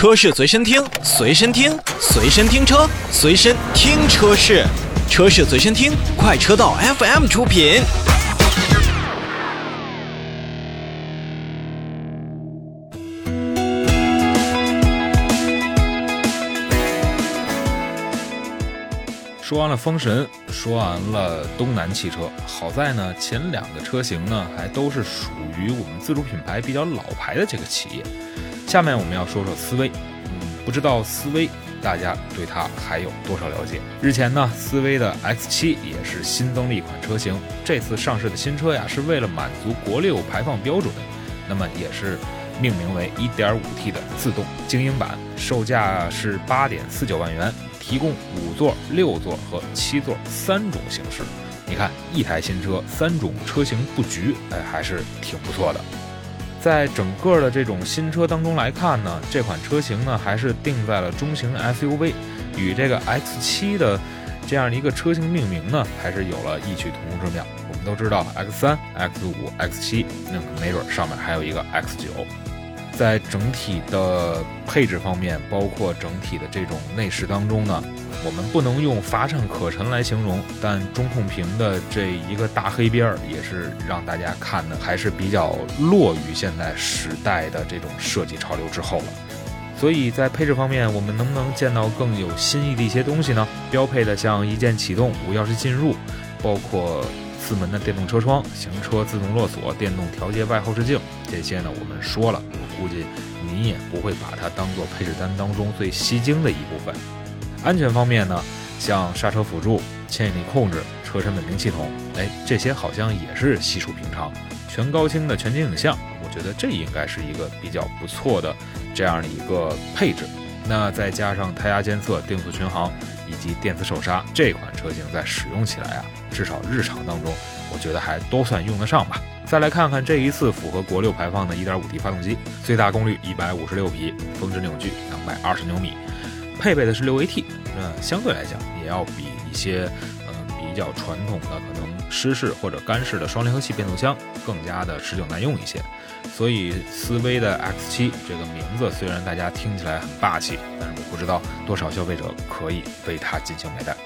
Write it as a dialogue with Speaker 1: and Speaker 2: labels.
Speaker 1: 车市随身听，随身听，随身听车，随身听车市，车市随身听，快车道 FM 出品。
Speaker 2: 说完了风神，说完了东南汽车，好在呢，前两个车型呢还都是属于我们自主品牌比较老牌的这个企业。下面我们要说说思威，嗯，不知道思威大家对它还有多少了解？日前呢，思威的 X7 也是新增了一款车型，这次上市的新车呀是为了满足国六排放标准，那么也是命名为 1.5T 的自动精英版，售价是8.49万元。提供五座、六座和七座三种形式。你看，一台新车三种车型布局，哎，还是挺不错的。在整个的这种新车当中来看呢，这款车型呢还是定在了中型 SUV，与这个 X 七的这样的一个车型命名呢，还是有了异曲同工之妙。我们都知道 X 三、X 五、X 七那没准上面还有一个 X 九。在整体的配置方面，包括整体的这种内饰当中呢，我们不能用乏善可陈来形容，但中控屏的这一个大黑边儿也是让大家看的还是比较落于现在时代的这种设计潮流之后了。所以在配置方面，我们能不能见到更有新意的一些东西呢？标配的像一键启动、无钥匙进入，包括。四门的电动车窗、行车自动落锁、电动调节外后视镜，这些呢我们说了，我估计你也不会把它当做配置单当中最吸睛的一部分。安全方面呢，像刹车辅助、牵引力控制、车身稳定系统，哎，这些好像也是稀疏平常。全高清的全景影像，我觉得这应该是一个比较不错的这样的一个配置。那再加上胎压监测、定速巡航。以及电子手刹，这款车型在使用起来啊，至少日常当中，我觉得还都算用得上吧。再来看看这一次符合国六排放的 1.5T 发动机，最大功率156匹，峰值扭矩220牛米，配备的是 6AT，那相对来讲也要比一些比较传统的可能湿式或者干式的双离合器变速箱更加的持久耐用一些。所以，思威的 X7 这个名字虽然大家听起来很霸气，但是我不知道多少消费者可以为它进行买单。